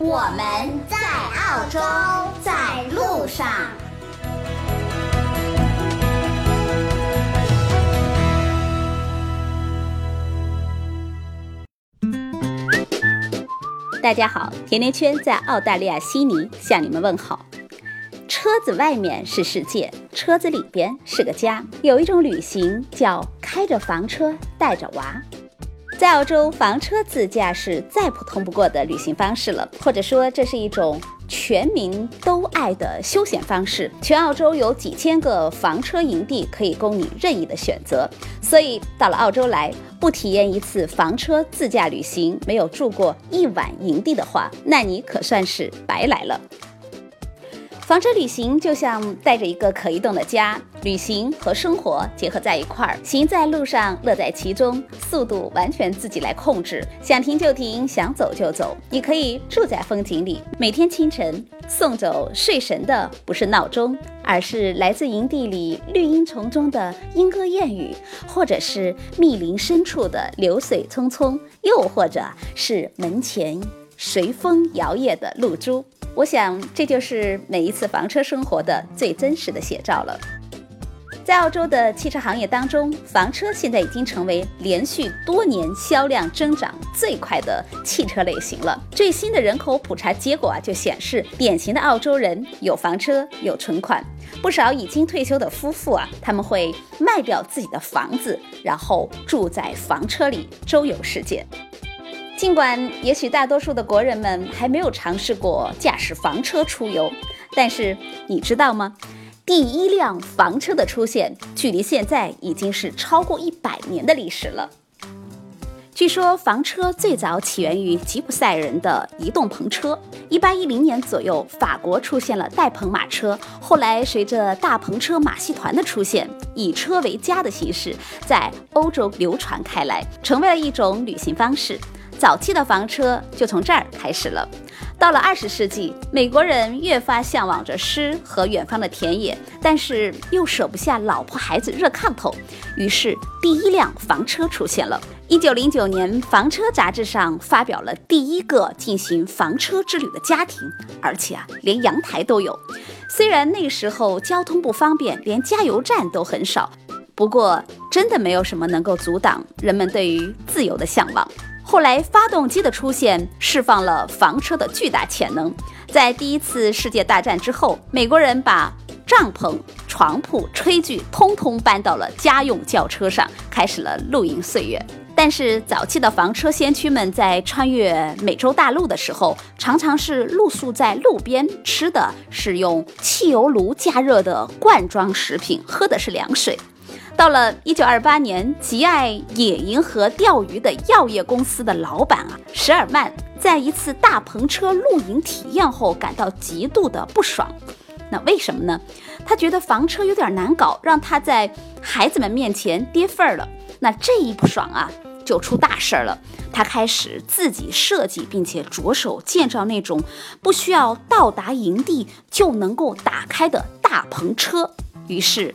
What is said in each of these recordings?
我们在澳洲，在路上。大家好，甜甜圈在澳大利亚悉尼向你们问好。车子外面是世界，车子里边是个家。有一种旅行叫开着房车带着娃。在澳洲，房车自驾是再普通不过的旅行方式了，或者说这是一种全民都爱的休闲方式。全澳洲有几千个房车营地可以供你任意的选择，所以到了澳洲来，不体验一次房车自驾旅行，没有住过一晚营地的话，那你可算是白来了。房车旅行就像带着一个可移动的家，旅行和生活结合在一块儿，行在路上，乐在其中，速度完全自己来控制，想停就停，想走就走。你可以住在风景里，每天清晨送走睡神的不是闹钟，而是来自营地里绿荫丛中的莺歌燕语，或者是密林深处的流水匆匆，又或者是门前随风摇曳的露珠。我想，这就是每一次房车生活的最真实的写照了。在澳洲的汽车行业当中，房车现在已经成为连续多年销量增长最快的汽车类型了。最新的人口普查结果啊，就显示，典型的澳洲人有房车，有存款。不少已经退休的夫妇啊，他们会卖掉自己的房子，然后住在房车里周游世界。尽管也许大多数的国人们还没有尝试过驾驶房车出游，但是你知道吗？第一辆房车的出现，距离现在已经是超过一百年的历史了。据说房车最早起源于吉普赛人的移动篷车。一八一零年左右，法国出现了带篷马车，后来随着大篷车马戏团的出现，以车为家的形式在欧洲流传开来，成为了一种旅行方式。早期的房车就从这儿开始了。到了二十世纪，美国人越发向往着诗和远方的田野，但是又舍不下老婆孩子热炕头，于是第一辆房车出现了。一九零九年，房车杂志上发表了第一个进行房车之旅的家庭，而且啊，连阳台都有。虽然那时候交通不方便，连加油站都很少，不过真的没有什么能够阻挡人们对于自由的向往。后来，发动机的出现释放了房车的巨大潜能。在第一次世界大战之后，美国人把帐篷、床铺、炊具通通搬到了家用轿车上，开始了露营岁月。但是，早期的房车先驱们在穿越美洲大陆的时候，常常是露宿在路边，吃的是用汽油炉加热的罐装食品，喝的是凉水。到了一九二八年，极爱野营和钓鱼的药业公司的老板啊，舍尔曼在一次大篷车露营体验后，感到极度的不爽。那为什么呢？他觉得房车有点难搞，让他在孩子们面前跌份儿了。那这一不爽啊，就出大事儿了。他开始自己设计，并且着手建造那种不需要到达营地就能够打开的大篷车。于是。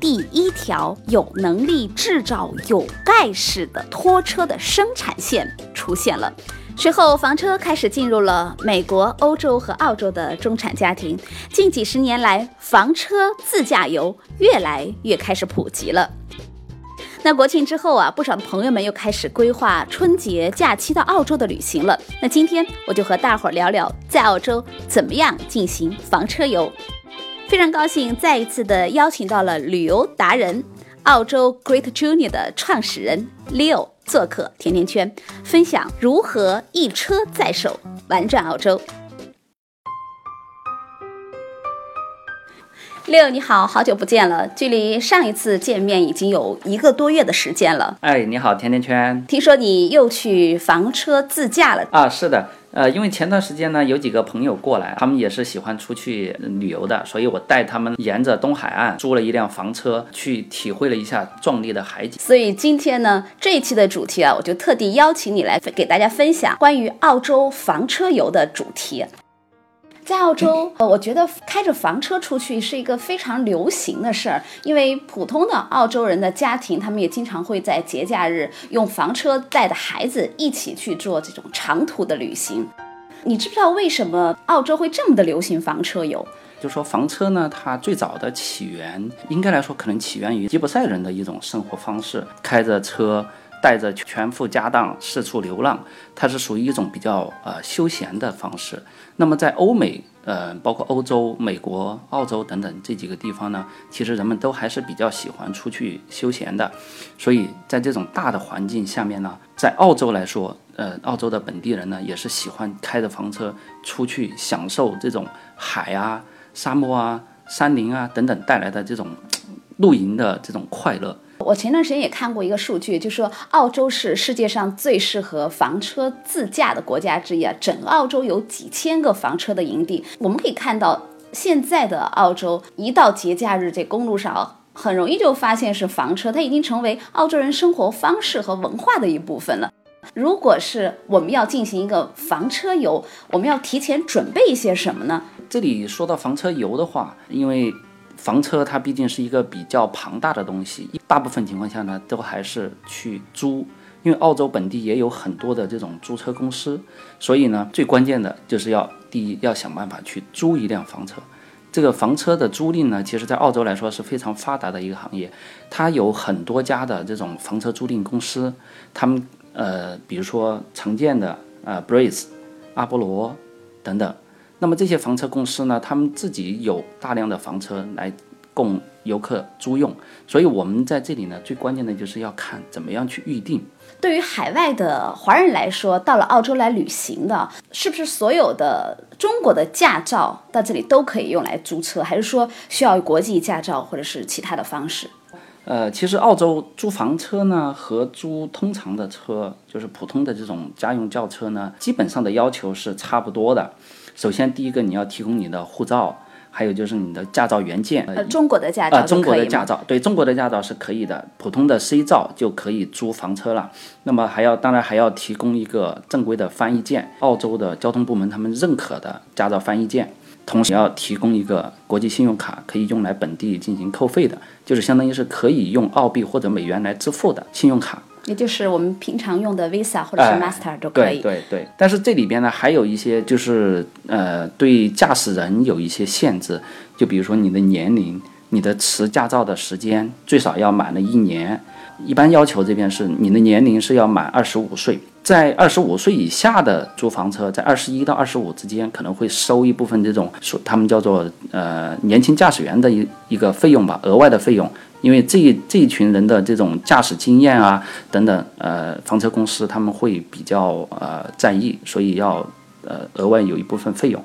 第一条有能力制造有盖式的拖车的生产线出现了，随后房车开始进入了美国、欧洲和澳洲的中产家庭。近几十年来，房车自驾游越来越开始普及了。那国庆之后啊，不少朋友们又开始规划春节假期到澳洲的旅行了。那今天我就和大伙儿聊聊，在澳洲怎么样进行房车游。非常高兴再一次的邀请到了旅游达人、澳洲 Great Junior 的创始人 Leo 做客甜甜圈，分享如何一车在手玩转澳洲。Leo 你好，好久不见了，距离上一次见面已经有一个多月的时间了。哎，你好，甜甜圈。听说你又去房车自驾了啊？是的。呃，因为前段时间呢，有几个朋友过来，他们也是喜欢出去旅游的，所以我带他们沿着东海岸租了一辆房车，去体会了一下壮丽的海景。所以今天呢，这一期的主题啊，我就特地邀请你来给大家分享关于澳洲房车游的主题。在澳洲，呃，我觉得开着房车出去是一个非常流行的事儿，因为普通的澳洲人的家庭，他们也经常会在节假日用房车带着孩子一起去做这种长途的旅行。你知不知道为什么澳洲会这么的流行房车游？就说房车呢，它最早的起源，应该来说可能起源于吉普赛人的一种生活方式，开着车。带着全副家当四处流浪，它是属于一种比较呃休闲的方式。那么在欧美，呃，包括欧洲、美国、澳洲等等这几个地方呢，其实人们都还是比较喜欢出去休闲的。所以在这种大的环境下面呢，在澳洲来说，呃，澳洲的本地人呢也是喜欢开着房车出去享受这种海啊、沙漠啊、山林啊等等带来的这种 露营的这种快乐。我前段时间也看过一个数据，就说澳洲是世界上最适合房车自驾的国家之一啊。整个澳洲有几千个房车的营地，我们可以看到，现在的澳洲一到节假日，这公路上很容易就发现是房车，它已经成为澳洲人生活方式和文化的一部分了。如果是我们要进行一个房车游，我们要提前准备一些什么呢？这里说到房车游的话，因为。房车它毕竟是一个比较庞大的东西，大部分情况下呢都还是去租，因为澳洲本地也有很多的这种租车公司，所以呢最关键的就是要第一要想办法去租一辆房车。这个房车的租赁呢，其实在澳洲来说是非常发达的一个行业，它有很多家的这种房车租赁公司，他们呃比如说常见的呃 Breeze、阿波罗等等。那么这些房车公司呢，他们自己有大量的房车来供游客租用，所以我们在这里呢，最关键的就是要看怎么样去预定。对于海外的华人来说，到了澳洲来旅行的，是不是所有的中国的驾照到这里都可以用来租车，还是说需要国际驾照或者是其他的方式？呃，其实澳洲租房车呢和租通常的车，就是普通的这种家用轿车呢，基本上的要求是差不多的。首先，第一个你要提供你的护照，还有就是你的驾照原件。呃，中国的驾照啊，中国的驾照，对，中国的驾照是可以的，普通的 C 照就可以租房车了。那么还要，当然还要提供一个正规的翻译件，澳洲的交通部门他们认可的驾照翻译件，同时要提供一个国际信用卡，可以用来本地进行扣费的，就是相当于是可以用澳币或者美元来支付的信用卡。也就是我们平常用的 Visa 或者是 Master 都可以。对对对，但是这里边呢还有一些就是呃对驾驶人有一些限制，就比如说你的年龄，你的持驾照的时间最少要满了一年。一般要求这边是你的年龄是要满二十五岁，在二十五岁以下的租房车，在二十一到二十五之间可能会收一部分这种他们叫做呃年轻驾驶员的一一个费用吧，额外的费用。因为这这一群人的这种驾驶经验啊等等，呃，房车公司他们会比较呃在意，所以要呃额外有一部分费用。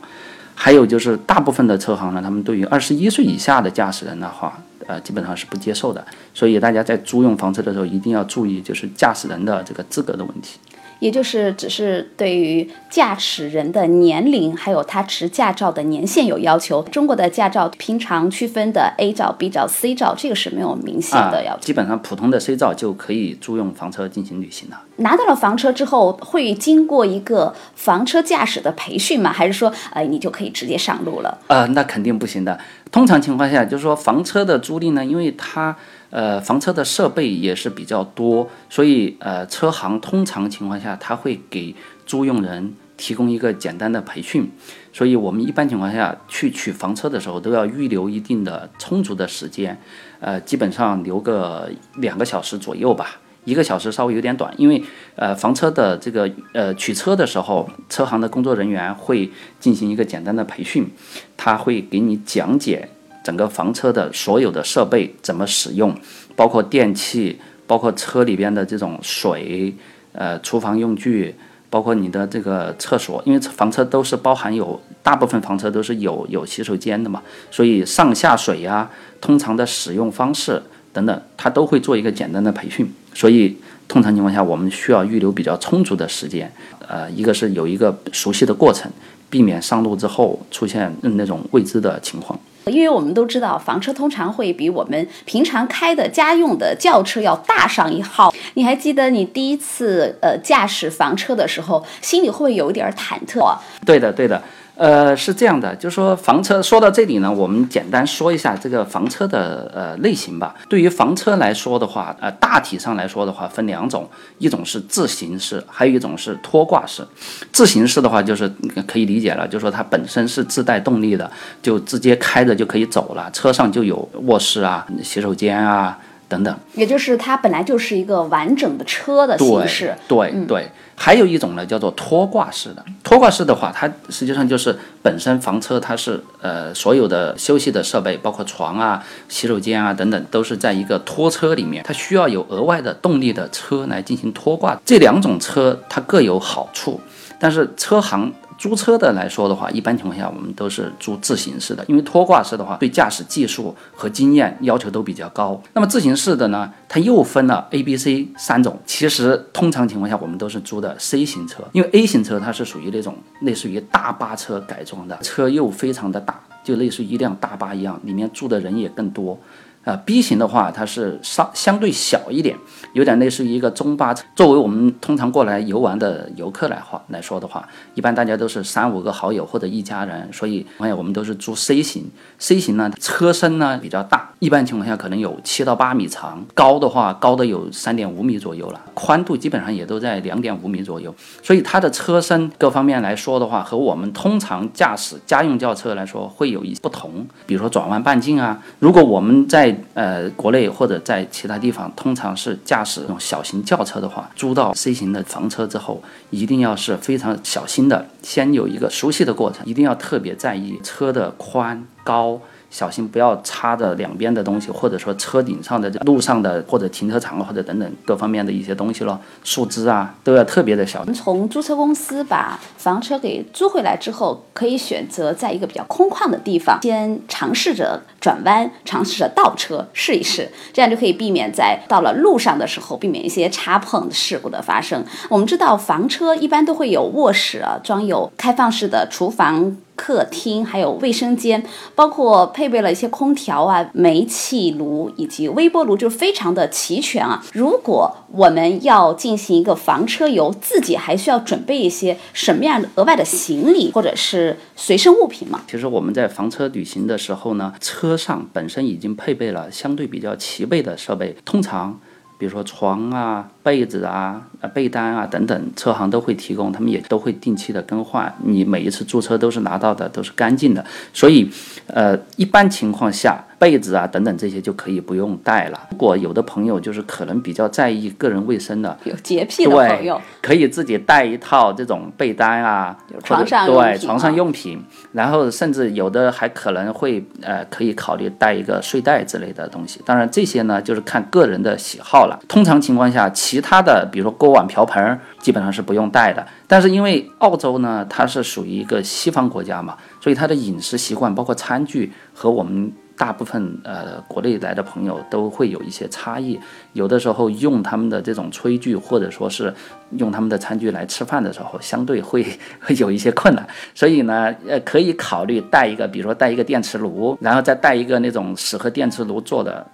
还有就是大部分的车行呢，他们对于二十一岁以下的驾驶人的话，呃，基本上是不接受的。所以大家在租用房车的时候，一定要注意就是驾驶人的这个资格的问题。也就是只是对于驾驶人的年龄，还有他持驾照的年限有要求。中国的驾照平常区分的 A 照、B 照、C 照，这个是没有明显的要求。基本上普通的 C 照就可以租用房车进行旅行了。拿到了房车之后，会经过一个房车驾驶的培训吗？还是说，呃，你就可以直接上路了？呃，那肯定不行的。通常情况下，就是说房车的租赁呢，因为它。呃，房车的设备也是比较多，所以呃，车行通常情况下他会给租用人提供一个简单的培训，所以我们一般情况下去取房车的时候都要预留一定的充足的时间，呃，基本上留个两个小时左右吧，一个小时稍微有点短，因为呃，房车的这个呃取车的时候，车行的工作人员会进行一个简单的培训，他会给你讲解。整个房车的所有的设备怎么使用，包括电器，包括车里边的这种水，呃，厨房用具，包括你的这个厕所，因为房车都是包含有大部分房车都是有有洗手间的嘛，所以上下水呀，通常的使用方式，等等，他都会做一个简单的培训。所以通常情况下，我们需要预留比较充足的时间。呃，一个是有一个熟悉的过程，避免上路之后出现那种未知的情况。因为我们都知道，房车通常会比我们平常开的家用的轿车要大上一号。你还记得你第一次呃驾驶房车的时候，心里会不会有一点忐忑？对的，对的。呃，是这样的，就是说房车说到这里呢，我们简单说一下这个房车的呃类型吧。对于房车来说的话，呃，大体上来说的话分两种，一种是自行式，还有一种是拖挂式。自行式的话，就是可以理解了，就是说它本身是自带动力的，就直接开着就可以走了，车上就有卧室啊、洗手间啊等等。也就是它本来就是一个完整的车的形式。对对。还有一种呢，叫做拖挂式的。拖挂式的话，它实际上就是本身房车它是呃所有的休息的设备，包括床啊、洗手间啊等等，都是在一个拖车里面，它需要有额外的动力的车来进行拖挂。这两种车它各有好处，但是车行。租车的来说的话，一般情况下我们都是租自行式的，因为拖挂式的话对驾驶技术和经验要求都比较高。那么自行式的呢，它又分了 A、B、C 三种。其实通常情况下我们都是租的 C 型车，因为 A 型车它是属于那种类似于大巴车改装的，车又非常的大，就类似于一辆大巴一样，里面住的人也更多。啊，B 型的话，它是稍相对小一点，有点类似于一个中巴车。作为我们通常过来游玩的游客来话来说的话，一般大家都是三五个好友或者一家人，所以发现我们都是租 C 型。C 型呢，车身呢比较大，一般情况下可能有七到八米长，高的话高的有三点五米左右了，宽度基本上也都在两点五米左右。所以它的车身各方面来说的话，和我们通常驾驶家用轿车来说会有一些不同，比如说转弯半径啊，如果我们在呃，国内或者在其他地方，通常是驾驶这种小型轿车的话，租到 C 型的房车之后，一定要是非常小心的，先有一个熟悉的过程，一定要特别在意车的宽高。小心不要插着两边的东西，或者说车顶上的、路上的或者停车场或者等等各方面的一些东西咯，树枝啊都要特别的小心。从租车公司把房车给租回来之后，可以选择在一个比较空旷的地方，先尝试着转弯，尝试着倒车试一试，这样就可以避免在到了路上的时候，避免一些擦碰事故的发生。我们知道房车一般都会有卧室啊，装有开放式的厨房。客厅还有卫生间，包括配备了一些空调啊、煤气炉以及微波炉，就非常的齐全啊。如果我们要进行一个房车游，自己还需要准备一些什么样的额外的行李或者是随身物品吗？其实我们在房车旅行的时候呢，车上本身已经配备了相对比较齐备的设备，通常。比如说床啊、被子啊、被单啊等等，车行都会提供，他们也都会定期的更换。你每一次租车都是拿到的，都是干净的，所以，呃，一般情况下。被子啊，等等这些就可以不用带了。如果有的朋友就是可能比较在意个人卫生的，有洁癖的朋友，可以自己带一套这种被单啊，床上对床上用品。然后甚至有的还可能会呃，可以考虑带一个睡袋之类的东西。当然这些呢，就是看个人的喜好了。通常情况下，其其他的比如说锅碗瓢盆基本上是不用带的。但是因为澳洲呢，它是属于一个西方国家嘛，所以它的饮食习惯包括餐具和我们。大部分呃国内来的朋友都会有一些差异，有的时候用他们的这种炊具或者说是用他们的餐具来吃饭的时候，相对会会有一些困难。所以呢，呃，可以考虑带一个，比如说带一个电磁炉，然后再带一个那种适合电磁炉做的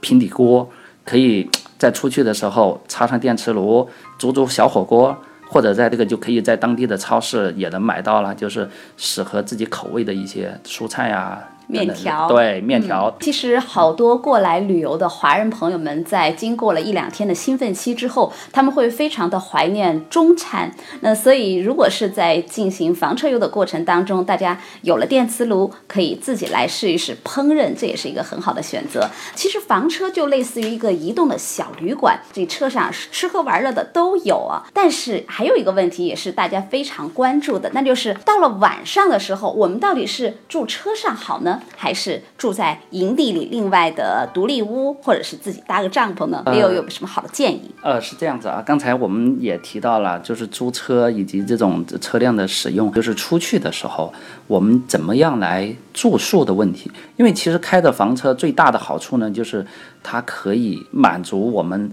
平底锅，可以在出去的时候插上电磁炉煮煮小火锅，或者在这个就可以在当地的超市也能买到了，就是适合自己口味的一些蔬菜啊。面条对面条，其实好多过来旅游的华人朋友们，在经过了一两天的兴奋期之后，他们会非常的怀念中餐。那所以，如果是在进行房车游的过程当中，大家有了电磁炉，可以自己来试一试烹饪，这也是一个很好的选择。其实房车就类似于一个移动的小旅馆，这车上吃喝玩乐的都有啊。但是还有一个问题，也是大家非常关注的，那就是到了晚上的时候，我们到底是住车上好呢？呢？还是住在营地里另外的独立屋，或者是自己搭个帐篷呢？没有有什么好的建议？呃，是这样子啊，刚才我们也提到了，就是租车以及这种车辆的使用，就是出去的时候，我们怎么样来住宿的问题。因为其实开着房车最大的好处呢，就是它可以满足我们。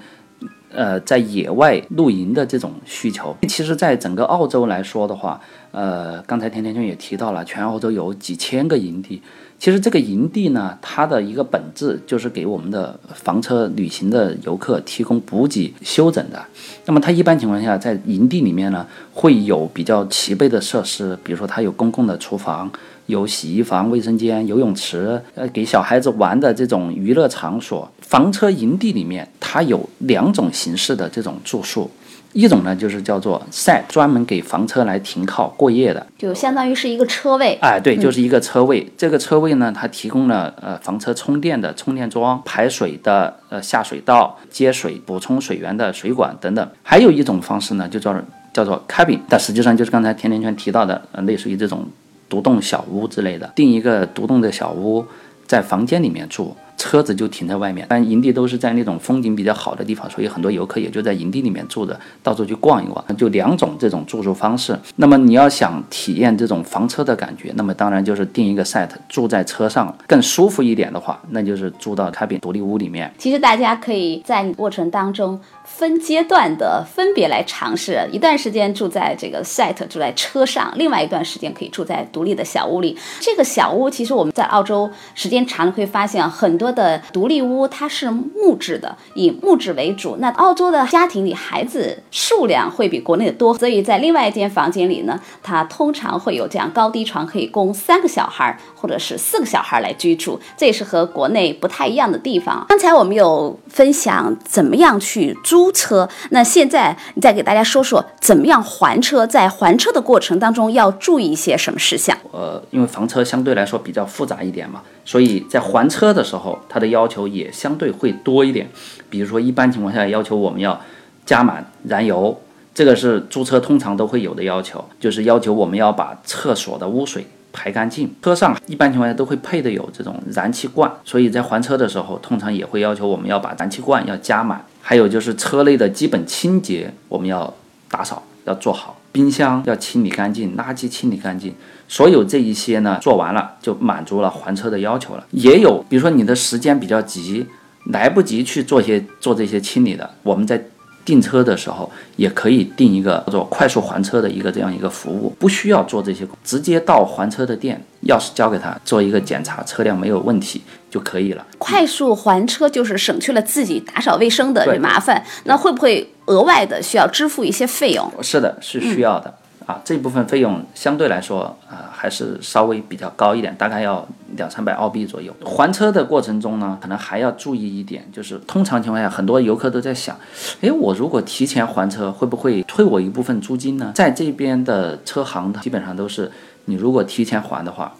呃，在野外露营的这种需求，其实，在整个澳洲来说的话，呃，刚才甜甜圈也提到了，全澳洲有几千个营地。其实这个营地呢，它的一个本质就是给我们的房车旅行的游客提供补给休整的。那么它一般情况下，在营地里面呢，会有比较齐备的设施，比如说它有公共的厨房。有洗衣房、卫生间、游泳池，呃，给小孩子玩的这种娱乐场所。房车营地里面，它有两种形式的这种住宿，一种呢就是叫做 set，专门给房车来停靠过夜的，就相当于是一个车位。哎，对，就是一个车位。这个车位呢，它提供了呃房车充电的充电桩、排水的呃下水道、接水、补充水源的水管等等。还有一种方式呢，就叫叫做 cabin，但实际上就是刚才甜甜圈提到的，呃，类似于这种。独栋小屋之类的，定一个独栋的小屋，在房间里面住。车子就停在外面，但营地都是在那种风景比较好的地方，所以很多游客也就在营地里面住着，到处去逛一逛。就两种这种住宿方式。那么你要想体验这种房车的感觉，那么当然就是订一个 set 住在车上更舒服一点的话，那就是住到开平独立屋里面。其实大家可以在过程当中分阶段的分别来尝试，一段时间住在这个 set 住在车上，另外一段时间可以住在独立的小屋里。这个小屋其实我们在澳洲时间长了会发现很多。的独立屋它是木质的，以木质为主。那澳洲的家庭里孩子数量会比国内的多，所以在另外一间房间里呢，它通常会有这样高低床，可以供三个小孩或者是四个小孩来居住。这也是和国内不太一样的地方。刚才我们有分享怎么样去租租车，那现在你再给大家说说怎么样还车，在还车的过程当中要注意一些什么事项？呃，因为房车相对来说比较复杂一点嘛。所以在还车的时候，它的要求也相对会多一点。比如说，一般情况下要求我们要加满燃油，这个是租车通常都会有的要求，就是要求我们要把厕所的污水排干净。车上一般情况下都会配的有这种燃气罐，所以在还车的时候，通常也会要求我们要把燃气罐要加满。还有就是车内的基本清洁，我们要打扫要做好，冰箱要清理干净，垃圾清理干净。所有这一些呢，做完了就满足了还车的要求了。也有，比如说你的时间比较急，来不及去做些做这些清理的，我们在订车的时候也可以订一个叫做快速还车的一个这样一个服务，不需要做这些，直接到还车的店，钥匙交给他，做一个检查，车辆没有问题就可以了。快速还车就是省去了自己打扫卫生的这麻烦，那会不会额外的需要支付一些费用？是的，是需要的。啊，这部分费用相对来说啊，还是稍微比较高一点，大概要两三百澳币左右。还车的过程中呢，可能还要注意一点，就是通常情况下，很多游客都在想，诶，我如果提前还车，会不会退我一部分租金呢？在这边的车行，基本上都是你如果提前还的话，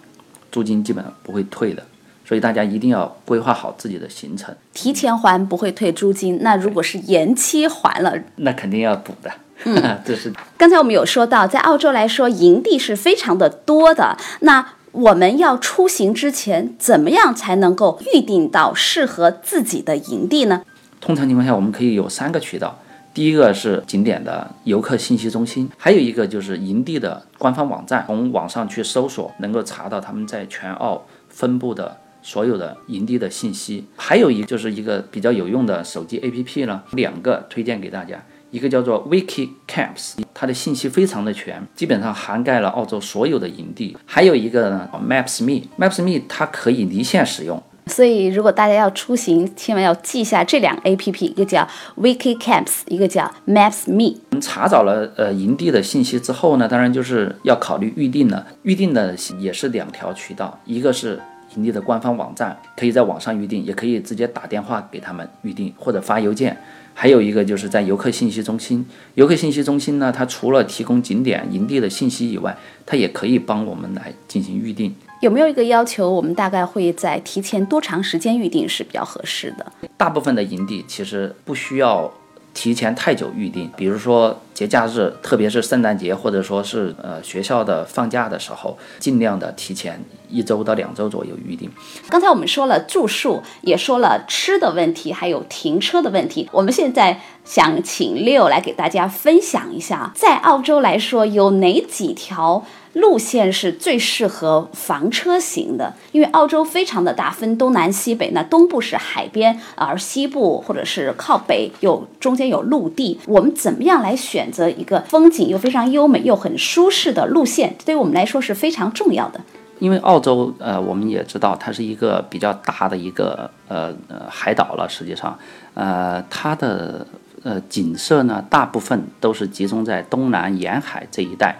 租金基本上不会退的。所以大家一定要规划好自己的行程。提前还不会退租金，那如果是延期还了，那肯定要补的。嗯，这是刚才我们有说到，在澳洲来说，营地是非常的多的。那我们要出行之前，怎么样才能够预定到适合自己的营地呢？通常情况下，我们可以有三个渠道。第一个是景点的游客信息中心，还有一个就是营地的官方网站，从网上去搜索，能够查到他们在全澳分布的所有的营地的信息。还有一就是一个比较有用的手机 APP 呢，两个推荐给大家。一个叫做 Wiki Camps，它的信息非常的全，基本上涵盖了澳洲所有的营地。还有一个呢，Maps Me，Maps Me 它可以离线使用。所以如果大家要出行，千万要记下这两个 A P P，一个叫 Wiki Camps，一个叫 Maps Me。我们查找了呃营地的信息之后呢，当然就是要考虑预定了。预定的也是两条渠道，一个是营地的官方网站，可以在网上预定，也可以直接打电话给他们预定，或者发邮件。还有一个就是在游客信息中心，游客信息中心呢，它除了提供景点、营地的信息以外，它也可以帮我们来进行预定。有没有一个要求？我们大概会在提前多长时间预定是比较合适的？大部分的营地其实不需要提前太久预定，比如说节假日，特别是圣诞节，或者说是呃学校的放假的时候，尽量的提前一周到两周左右预定。刚才我们说了住宿，也说了吃的问题，还有停车的问题。我们现在想请六来给大家分享一下，在澳洲来说有哪几条。路线是最适合房车型的，因为澳洲非常的大，分东南西北。那东部是海边，而西部或者是靠北有中间有陆地。我们怎么样来选择一个风景又非常优美又很舒适的路线？对于我们来说是非常重要的。因为澳洲，呃，我们也知道它是一个比较大的一个呃呃海岛了。实际上，呃，它的呃景色呢，大部分都是集中在东南沿海这一带。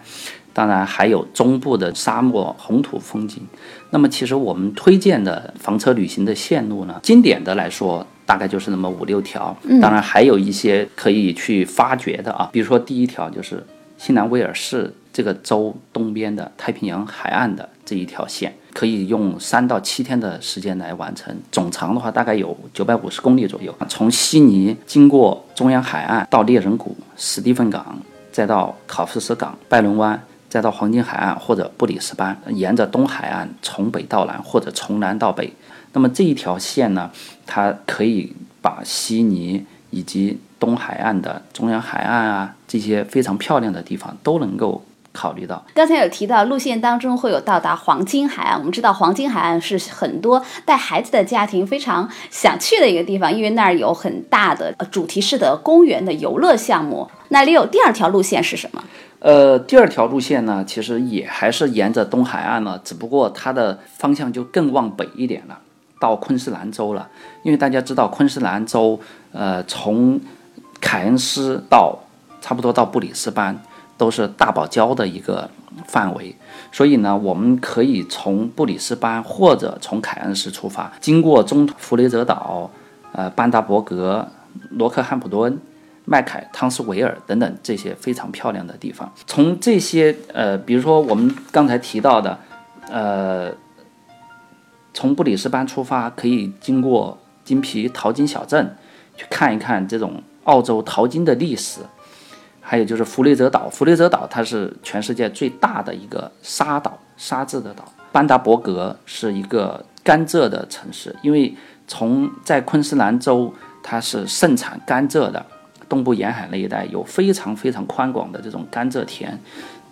当然还有中部的沙漠红土风景。那么其实我们推荐的房车旅行的线路呢，经典的来说大概就是那么五六条。当然还有一些可以去发掘的啊，比如说第一条就是新南威尔士这个州东边的太平洋海岸的这一条线，可以用三到七天的时间来完成，总长的话大概有九百五十公里左右。从悉尼经过中央海岸到猎人谷、史蒂芬港，再到考夫斯港、拜伦湾。再到黄金海岸或者布里斯班，沿着东海岸从北到南或者从南到北，那么这一条线呢，它可以把悉尼以及东海岸的中央海岸啊这些非常漂亮的地方都能够考虑到。刚才有提到路线当中会有到达黄金海岸，我们知道黄金海岸是很多带孩子的家庭非常想去的一个地方，因为那儿有很大的主题式的公园的游乐项目。那里有第二条路线是什么？呃，第二条路线呢，其实也还是沿着东海岸了，只不过它的方向就更往北一点了，到昆士兰州了。因为大家知道，昆士兰州，呃，从凯恩斯到差不多到布里斯班，都是大堡礁的一个范围，所以呢，我们可以从布里斯班或者从凯恩斯出发，经过中弗雷泽岛、呃，班达伯格、罗克汉普顿。麦凯、汤斯维尔等等这些非常漂亮的地方，从这些呃，比如说我们刚才提到的，呃，从布里斯班出发，可以经过金皮淘金小镇，去看一看这种澳洲淘金的历史。还有就是弗雷泽岛，弗雷泽岛它是全世界最大的一个沙岛，沙质的岛。班达伯格是一个甘蔗的城市，因为从在昆士兰州，它是盛产甘蔗的。东部沿海那一带有非常非常宽广的这种甘蔗田，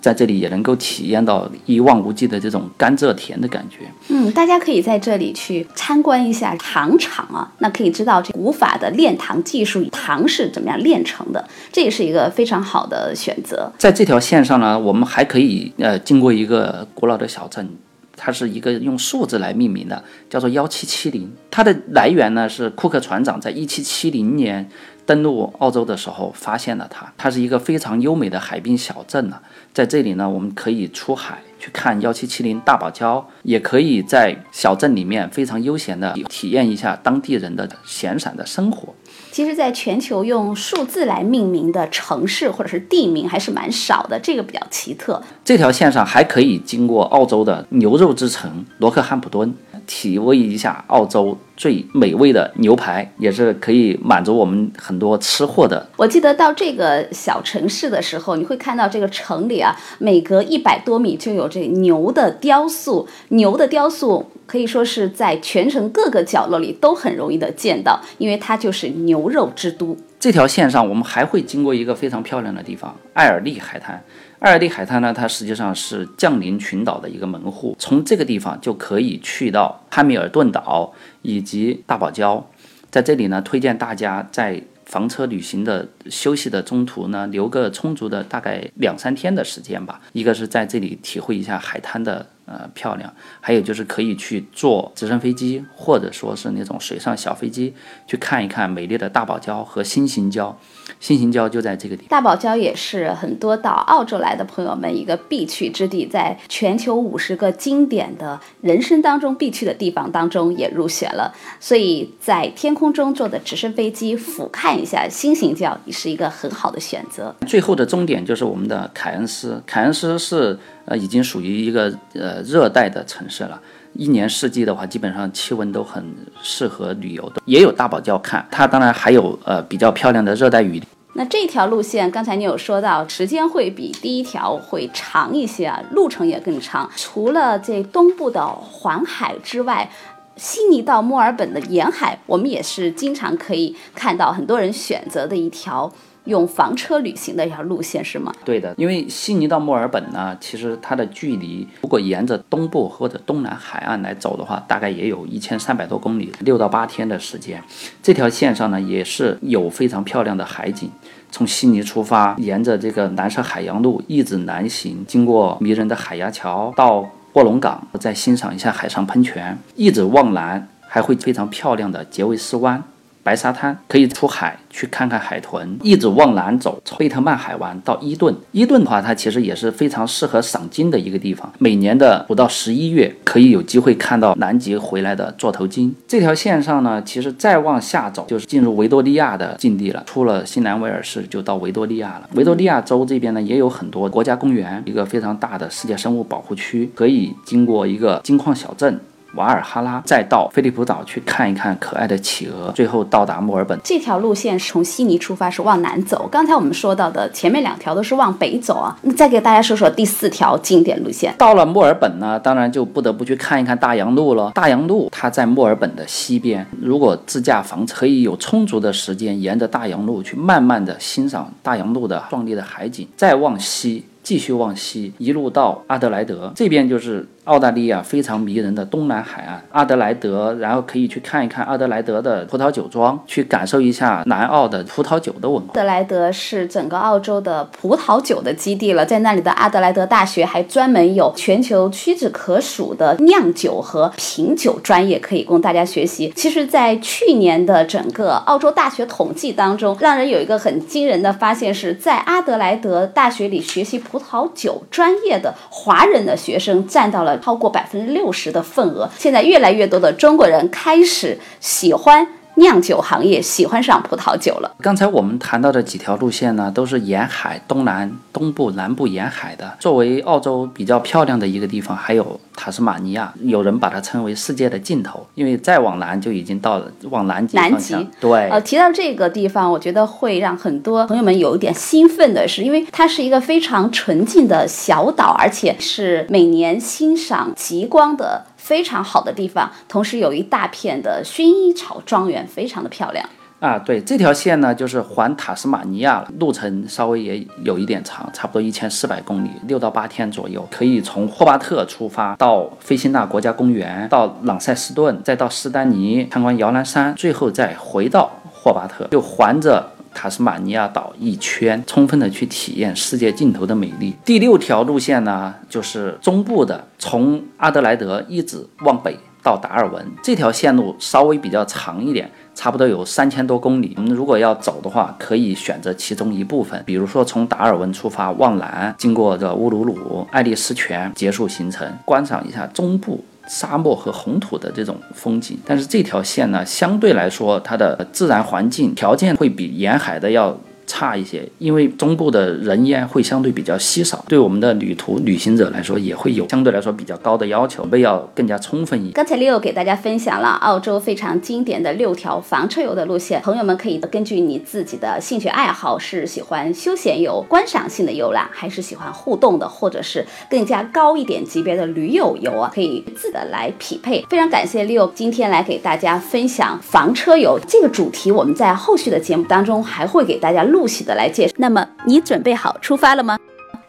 在这里也能够体验到一望无际的这种甘蔗田的感觉。嗯，大家可以在这里去参观一下糖厂啊，那可以知道这古法的炼糖技术，糖是怎么样炼成的，这也是一个非常好的选择。在这条线上呢，我们还可以呃经过一个古老的小镇，它是一个用数字来命名的，叫做幺七七零。它的来源呢是库克船长在一七七零年。登陆澳洲的时候发现了它，它是一个非常优美的海滨小镇呢。在这里呢，我们可以出海去看幺七七零大堡礁，也可以在小镇里面非常悠闲的体验一下当地人的闲散的生活。其实，在全球用数字来命名的城市或者是地名还是蛮少的，这个比较奇特。这条线上还可以经过澳洲的牛肉之城罗克汉普敦。体味一下澳洲最美味的牛排，也是可以满足我们很多吃货的。我记得到这个小城市的时候，你会看到这个城里啊，每隔一百多米就有这牛的雕塑。牛的雕塑可以说是在全城各个角落里都很容易的见到，因为它就是牛肉之都。这条线上，我们还会经过一个非常漂亮的地方——艾尔利海滩。艾尔利海滩呢，它实际上是降临群岛的一个门户，从这个地方就可以去到汉密尔顿岛以及大堡礁。在这里呢，推荐大家在房车旅行的休息的中途呢，留个充足的大概两三天的时间吧。一个是在这里体会一下海滩的呃漂亮，还有就是可以去坐直升飞机，或者说是那种水上小飞机，去看一看美丽的大堡礁和新型礁。新型礁就在这个地方。大堡礁也是很多到澳洲来的朋友们一个必去之地，在全球五十个经典的人生当中必去的地方当中也入选了。所以在天空中坐的直升飞机俯瞰一下新型礁，也是一个很好的选择。最后的终点就是我们的凯恩斯，凯恩斯是呃已经属于一个呃热带的城市了。一年四季的话，基本上气温都很适合旅游的，也有大堡礁看。它当然还有呃比较漂亮的热带雨林那这条路线，刚才你有说到，时间会比第一条会长一些啊，路程也更长。除了这东部的环海之外，悉尼到墨尔本的沿海，我们也是经常可以看到很多人选择的一条。用房车旅行的一条路线是吗？对的，因为悉尼到墨尔本呢，其实它的距离，如果沿着东部或者东南海岸来走的话，大概也有一千三百多公里，六到八天的时间。这条线上呢，也是有非常漂亮的海景。从悉尼出发，沿着这个蓝色海洋路一直南行，经过迷人的海牙桥，到卧龙岗，再欣赏一下海上喷泉，一直往南，还会非常漂亮的杰维斯湾。白沙滩可以出海去看看海豚，一直往南走，从贝特曼海湾到伊顿。伊顿的话，它其实也是非常适合赏鲸的一个地方。每年的五到十一月，可以有机会看到南极回来的座头鲸。这条线上呢，其实再往下走就是进入维多利亚的境地了。出了新南威尔士，就到维多利亚了。维多利亚州这边呢，也有很多国家公园，一个非常大的世界生物保护区，可以经过一个金矿小镇。瓦尔哈拉，再到菲利普岛去看一看可爱的企鹅，最后到达墨尔本。这条路线是从悉尼出发，是往南走。刚才我们说到的前面两条都是往北走啊。那再给大家说说第四条经典路线。到了墨尔本呢，当然就不得不去看一看大洋路了。大洋路它在墨尔本的西边，如果自驾房车可以有充足的时间，沿着大洋路去慢慢的欣赏大洋路的壮丽的海景，再往西。继续往西，一路到阿德莱德这边，就是澳大利亚非常迷人的东南海岸。阿德莱德，然后可以去看一看阿德莱德的葡萄酒庄，去感受一下南澳的葡萄酒的文化。阿德莱德是整个澳洲的葡萄酒的基地了，在那里的阿德莱德大学还专门有全球屈指可数的酿酒和品酒专业可以供大家学习。其实，在去年的整个澳洲大学统计当中，让人有一个很惊人的发现，是在阿德莱德大学里学习。葡萄酒专业的华人的学生占到了超过百分之六十的份额。现在越来越多的中国人开始喜欢。酿酒行业喜欢上葡萄酒了。刚才我们谈到的几条路线呢，都是沿海东南、东部、南部沿海的。作为澳洲比较漂亮的一个地方，还有塔斯马尼亚，有人把它称为世界的尽头，因为再往南就已经到了往南极南极。对，呃，提到这个地方，我觉得会让很多朋友们有一点兴奋的是，因为它是一个非常纯净的小岛，而且是每年欣赏极光的。非常好的地方，同时有一大片的薰衣草庄园，非常的漂亮啊。对，这条线呢，就是环塔斯马尼亚了，路程稍微也有一点长，差不多一千四百公里，六到八天左右。可以从霍巴特出发，到菲辛纳国家公园，到朗塞斯顿，再到斯丹尼参观摇篮山，最后再回到霍巴特，就环着。塔斯马尼亚岛一圈，充分的去体验世界尽头的美丽。第六条路线呢，就是中部的，从阿德莱德一直往北到达尔文，这条线路稍微比较长一点，差不多有三千多公里。我们如果要走的话，可以选择其中一部分，比如说从达尔文出发往南，经过这乌鲁鲁、爱丽丝泉，结束行程，观赏一下中部。沙漠和红土的这种风景，但是这条线呢，相对来说它的自然环境条件会比沿海的要。差一些，因为中部的人烟会相对比较稀少，对我们的旅途旅行者来说也会有相对来说比较高的要求，备要更加充分一点。刚才 Leo 给大家分享了澳洲非常经典的六条房车游的路线，朋友们可以根据你自己的兴趣爱好，是喜欢休闲游、观赏性的游览，还是喜欢互动的，或者是更加高一点级别的驴友游啊，可以自的来匹配。非常感谢 Leo 今天来给大家分享房车游这个主题，我们在后续的节目当中还会给大家。陆续的来介绍。那么你准备好出发了吗？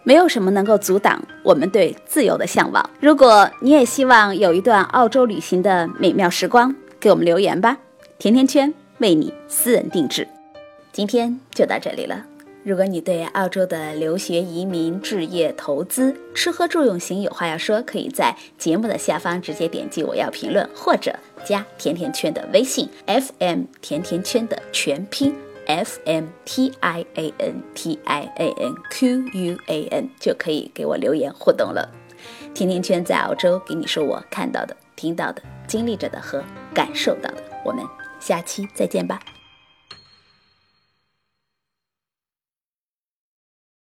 没有什么能够阻挡我们对自由的向往。如果你也希望有一段澳洲旅行的美妙时光，给我们留言吧。甜甜圈为你私人定制。今天就到这里了。如果你对澳洲的留学、移民、置业、投资、吃喝住用行有话要说，可以在节目的下方直接点击我要评论，或者加甜甜圈的微信 FM 甜甜圈的全拼。F m t i a n t i a n q u a n 就可以给我留言互动了。甜甜圈在澳洲，给你说我看到的、听到的、经历着的和感受到的。我们下期再见吧。